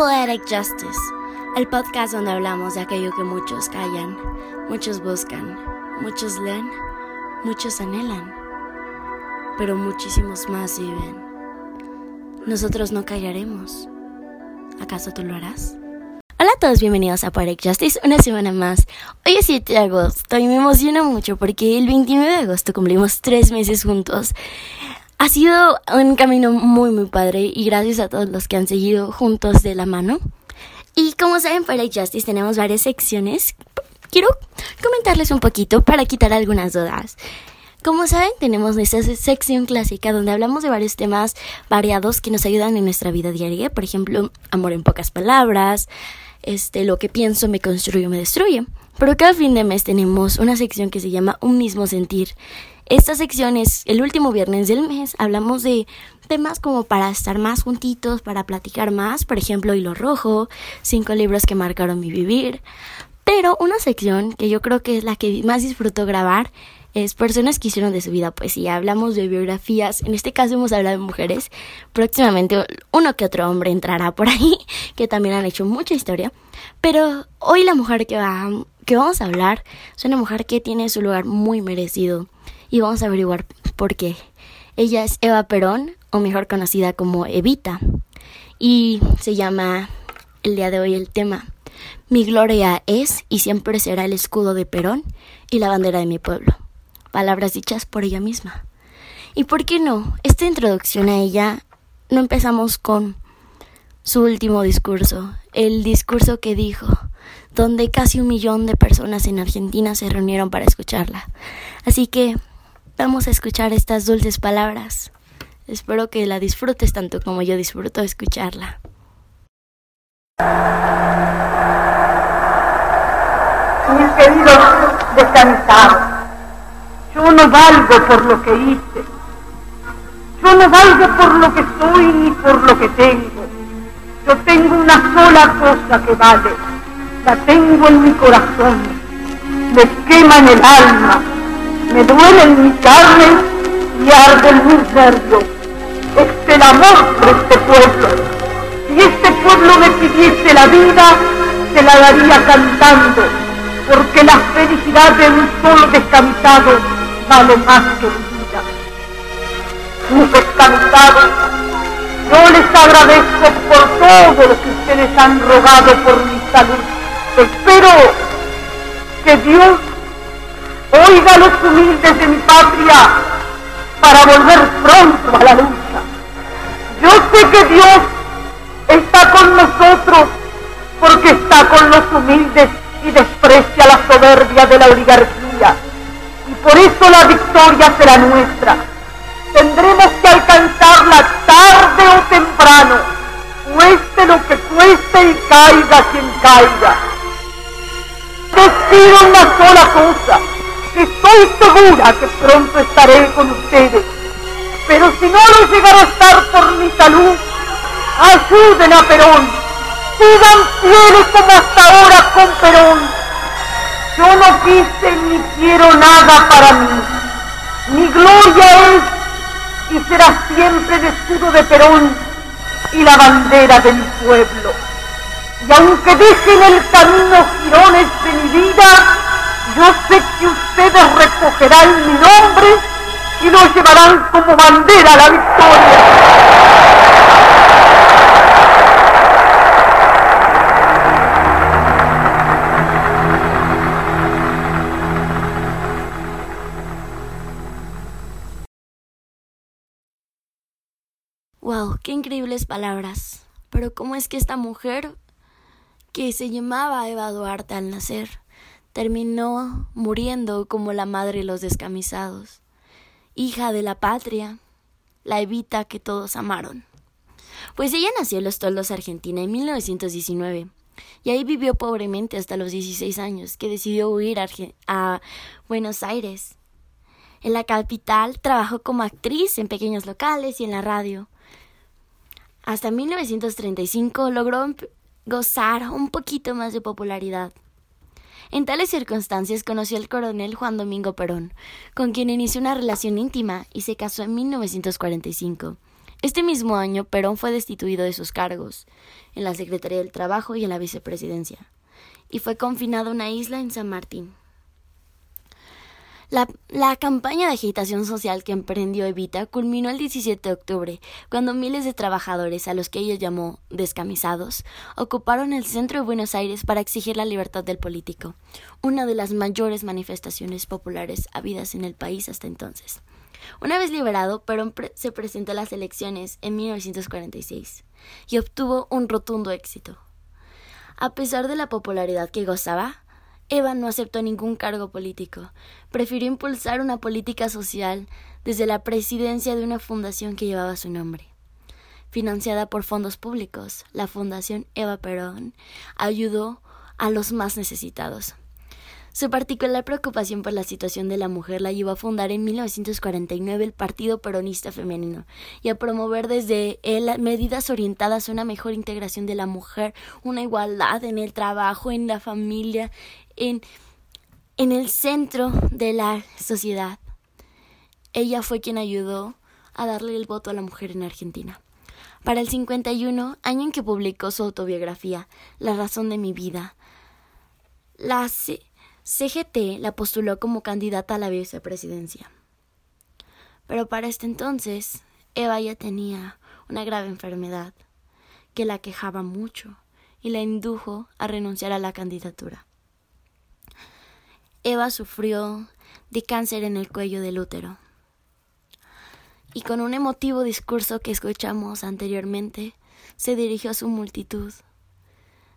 Poetic Justice, el podcast donde hablamos de aquello que muchos callan, muchos buscan, muchos leen, muchos anhelan, pero muchísimos más viven. Nosotros no callaremos. ¿Acaso tú lo harás? Hola a todos, bienvenidos a Poetic Justice, una semana más. Hoy es 7 de agosto y me emociona mucho porque el 29 de agosto cumplimos tres meses juntos. Ha sido un camino muy muy padre y gracias a todos los que han seguido juntos de la mano. Y como saben, para Justice tenemos varias secciones. Quiero comentarles un poquito para quitar algunas dudas. Como saben, tenemos esta sección clásica donde hablamos de varios temas variados que nos ayudan en nuestra vida diaria. Por ejemplo, amor en pocas palabras, este, lo que pienso me construye o me destruye. Pero cada fin de mes tenemos una sección que se llama Un mismo sentir. Esta sección es el último viernes del mes. Hablamos de temas como para estar más juntitos, para platicar más, por ejemplo, Hilo Rojo, cinco libros que marcaron mi vivir. Pero una sección que yo creo que es la que más disfruto grabar es personas que hicieron de su vida poesía. Hablamos de biografías, en este caso hemos hablado de mujeres. Próximamente uno que otro hombre entrará por ahí, que también han hecho mucha historia. Pero hoy la mujer que, va, que vamos a hablar es una mujer que tiene su lugar muy merecido y vamos a averiguar por qué. Ella es Eva Perón, o mejor conocida como Evita, y se llama el día de hoy el tema Mi gloria es y siempre será el escudo de Perón y la bandera de mi pueblo. Palabras dichas por ella misma. ¿Y por qué no? Esta introducción a ella no empezamos con su último discurso, el discurso que dijo, donde casi un millón de personas en Argentina se reunieron para escucharla. Así que Vamos a escuchar estas dulces palabras. Espero que la disfrutes tanto como yo disfruto escucharla. Mis queridos descansados, yo no valgo por lo que hice, yo no valgo por lo que soy ni por lo que tengo. Yo tengo una sola cosa que vale, la tengo en mi corazón, me quema en el alma me duelen mis carnes y arden mis nervios. Es el amor por este pueblo. Si este pueblo me pidiese la vida, se la daría cantando, porque la felicidad de un solo descansado vale más que mi vida. Mis descansados, yo les agradezco por todo lo que ustedes han rogado por mi salud. Espero que Dios Oiga los humildes de mi patria para volver pronto a la lucha. Yo sé que Dios está con nosotros porque está con los humildes y desprecia la soberbia de la oligarquía. Y por eso la victoria será nuestra. Tendremos que alcanzarla tarde o temprano, cueste lo que cueste y caiga quien caiga. Decido una sola cosa Estoy segura que pronto estaré con ustedes. Pero si no lo llegara a estar por mi salud, ayuden a Perón. Sigan fieles como hasta ahora con Perón. Yo no quise ni quiero nada para mí. Mi gloria es y será siempre el escudo de Perón y la bandera de mi pueblo. Y aunque dejen el camino girones de mi vida, yo sé que ustedes recogerán mi nombre y lo llevarán como bandera a la victoria. Wow, qué increíbles palabras. Pero ¿cómo es que esta mujer que se llamaba Eva Duarte al nacer terminó muriendo como la madre de los descamisados, hija de la patria, la Evita que todos amaron. Pues ella nació en Los Toldos, Argentina, en 1919, y ahí vivió pobremente hasta los 16 años, que decidió huir a, Buenos Aires. En la capital trabajó como actriz en pequeños locales y en la radio. Hasta 1935 logró gozar un poquito más de popularidad. En tales circunstancias conoció al coronel Juan Domingo Perón, con quien inició una relación íntima y se casó en 1945. Este mismo año, Perón fue destituido de sus cargos en la Secretaría del Trabajo y en la Vicepresidencia, y fue confinado a una isla en San Martín. La, campaña de agitación social que emprendió Evita culminó el 17 de octubre, cuando miles de trabajadores, a los que ella llamó descamisados, ocuparon el centro de Buenos Aires para exigir la libertad del político, una de las mayores manifestaciones populares habidas en el país hasta entonces. Una vez liberado, Perón se presentó a las elecciones en 1946 y obtuvo un rotundo éxito. A pesar de la popularidad que gozaba, Eva no aceptó ningún cargo político. Prefirió impulsar una política social desde la presidencia de una fundación que llevaba su nombre. Financiada por fondos públicos, la Fundación Eva Perón ayudó a los más necesitados. Su particular preocupación por la situación de la mujer la llevó a fundar en 1949 el Partido Peronista Femenino y a promover desde él medidas orientadas a una mejor integración de la mujer, una igualdad en el trabajo, en la familia, en, en el centro de la sociedad. Ella fue quien ayudó a darle el voto a la mujer en Argentina. Para el 51, año en que publicó su autobiografía, La razón de mi vida, la CGT la postuló como candidata a la vicepresidencia. Pero para este entonces, Eva ya tenía una grave enfermedad que la quejaba mucho y la indujo a renunciar a la candidatura. Eva sufrió de cáncer en el cuello del útero. Y con un emotivo discurso que escuchamos anteriormente, se dirigió a su multitud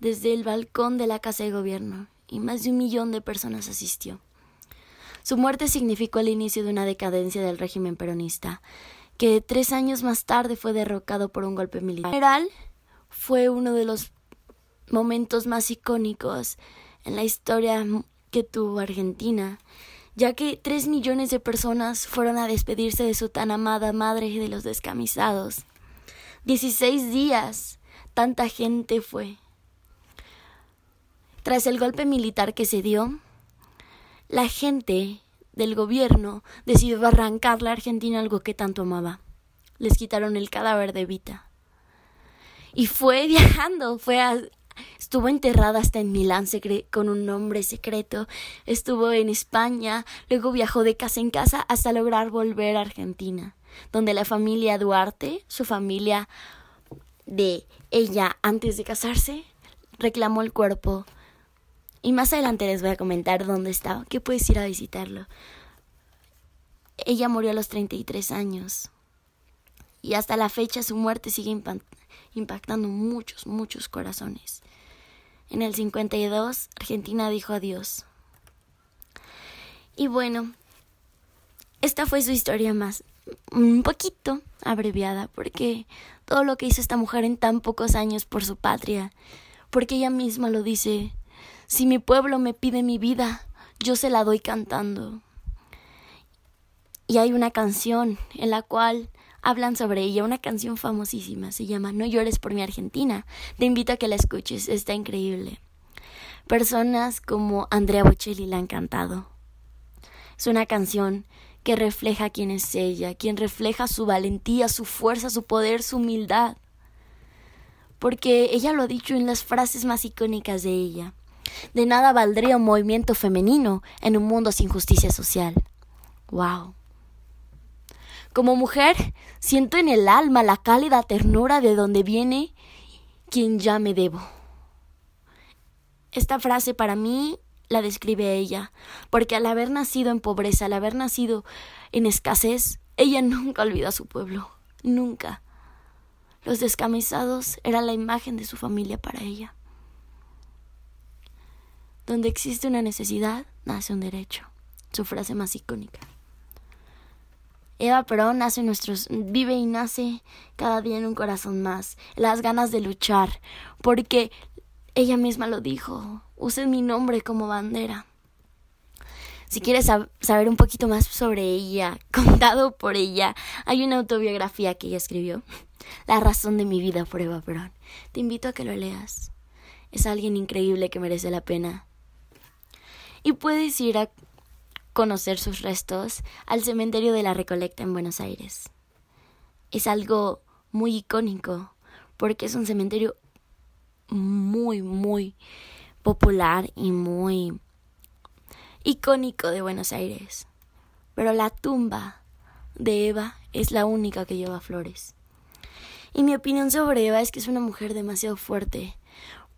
desde el balcón de la Casa de Gobierno y más de un millón de personas asistió. Su muerte significó el inicio de una decadencia del régimen peronista, que tres años más tarde fue derrocado por un golpe militar. En general, fue uno de los momentos más icónicos en la historia que tuvo Argentina, ya que tres millones de personas fueron a despedirse de su tan amada madre y de los descamisados. Dieciséis días, tanta gente fue. Tras el golpe militar que se dio, la gente del gobierno decidió arrancar la Argentina algo que tanto amaba. Les quitaron el cadáver de Vita. Y fue viajando, fue estuvo enterrada hasta en Milán con un nombre secreto, estuvo en España, luego viajó de casa en casa hasta lograr volver a Argentina, donde la familia Duarte, su familia de ella antes de casarse, reclamó el cuerpo y más adelante les voy a comentar dónde estaba, que puedes ir a visitarlo. Ella murió a los 33 años. Y hasta la fecha su muerte sigue impactando muchos, muchos corazones. En el 52, Argentina dijo adiós. Y bueno, esta fue su historia más, un poquito abreviada, porque todo lo que hizo esta mujer en tan pocos años por su patria, porque ella misma lo dice, si mi pueblo me pide mi vida, yo se la doy cantando. Y hay una canción en la cual hablan sobre ella, una canción famosísima, se llama No llores por mi Argentina. Te invito a que la escuches, está increíble. Personas como Andrea Bocelli la han cantado. Es una canción que refleja quién es ella, quien refleja su valentía, su fuerza, su poder, su humildad. Porque ella lo ha dicho en las frases más icónicas de ella. De nada valdría un movimiento femenino en un mundo sin justicia social. ¡Wow! Como mujer, siento en el alma la cálida ternura de donde viene quien ya me debo. Esta frase para mí la describe ella, porque al haber nacido en pobreza, al haber nacido en escasez, ella nunca olvidó a su pueblo, nunca. Los descamisados eran la imagen de su familia para ella. Donde existe una necesidad, nace un derecho. Su frase más icónica. Eva Perón nuestros, vive y nace cada día en un corazón más, las ganas de luchar, porque ella misma lo dijo, usen mi nombre como bandera. Si quieres saber un poquito más sobre ella, contado por ella, hay una autobiografía que ella escribió, La razón de mi vida por Eva Perón. Te invito a que lo leas. Es alguien increíble que merece la pena y puedes ir a conocer sus restos al cementerio de la Recolecta en Buenos Aires. Es algo muy icónico, porque es un cementerio muy, muy popular y muy icónico de Buenos Aires. Pero la tumba de Eva es la única que lleva flores. Y mi opinión sobre Eva es que es una mujer demasiado fuerte,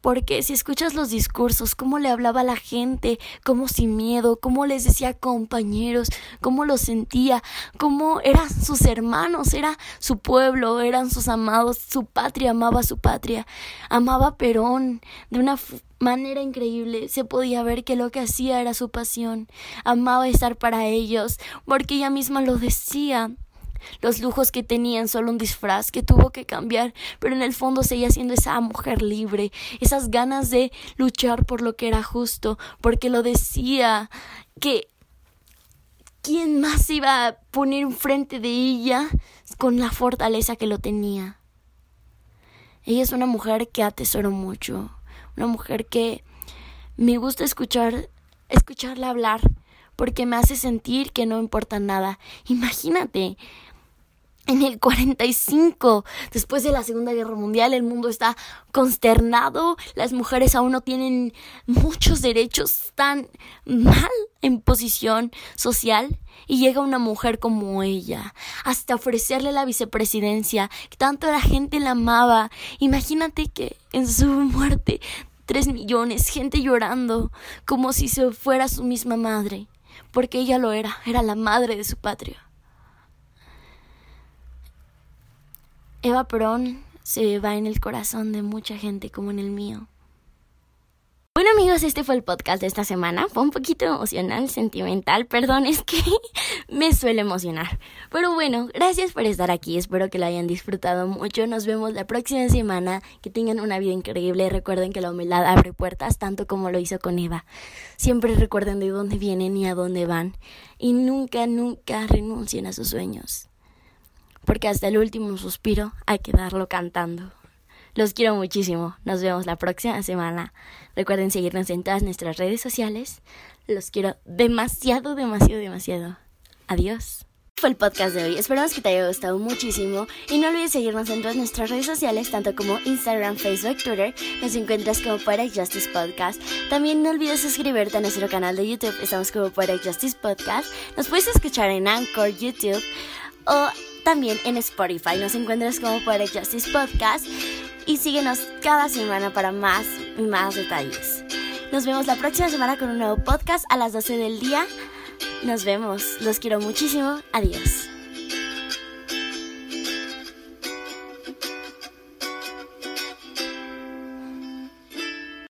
porque si escuchas los discursos, cómo le hablaba a la gente, cómo sin miedo, cómo les decía compañeros, cómo lo sentía, cómo eran sus hermanos, era su pueblo, eran sus amados, su patria, amaba su patria, amaba a Perón de una manera increíble. Se podía ver que lo que hacía era su pasión, amaba estar para ellos, porque ella misma lo decía. Los lujos que tenían solo un disfraz que tuvo que cambiar, pero en el fondo seguía siendo esa mujer libre, esas ganas de luchar por lo que era justo, porque lo decía que quién más iba a poner enfrente de ella con la fortaleza que lo tenía. Ella es una mujer que atesoro mucho, una mujer que me gusta escuchar, escucharla hablar, porque me hace sentir que no importa nada. Imagínate, en el 45, después de la Segunda Guerra Mundial, el mundo está consternado, las mujeres aún no tienen muchos derechos, están mal en posición social y llega una mujer como ella, hasta ofrecerle la vicepresidencia, tanto la gente la amaba. Imagínate que en su muerte, tres millones, gente llorando, como si se fuera su misma madre, porque ella lo era, era la madre de su patria. Eva Perón se va en el corazón de mucha gente como en el mío. Bueno amigos, este fue el podcast de esta semana. Fue un poquito emocional, sentimental, perdón, es que me suele emocionar. Pero bueno, gracias por estar aquí, espero que lo hayan disfrutado mucho. Nos vemos la próxima semana, que tengan una vida increíble. Recuerden que la humildad abre puertas, tanto como lo hizo con Eva. Siempre recuerden de dónde vienen y a dónde van. Y nunca, nunca renuncien a sus sueños porque hasta el último suspiro hay que darlo cantando. Los quiero muchísimo. Nos vemos la próxima semana. Recuerden seguirnos en todas nuestras redes sociales. Los quiero demasiado, demasiado, demasiado. Adiós. Fue el podcast de hoy. Esperamos que te haya gustado muchísimo. Y no olvides seguirnos en todas nuestras redes sociales, tanto como Instagram, Facebook, Twitter. Nos encuentras como Poetic Justice Podcast. También no olvides suscribirte a nuestro canal de YouTube. Estamos como Poetic Justice Podcast. Nos puedes escuchar en Anchor, YouTube o también en Spotify nos encuentras como Poetic Justice Podcast y síguenos cada semana para más y más detalles. Nos vemos la próxima semana con un nuevo podcast a las 12 del día. Nos vemos. Los quiero muchísimo. Adiós.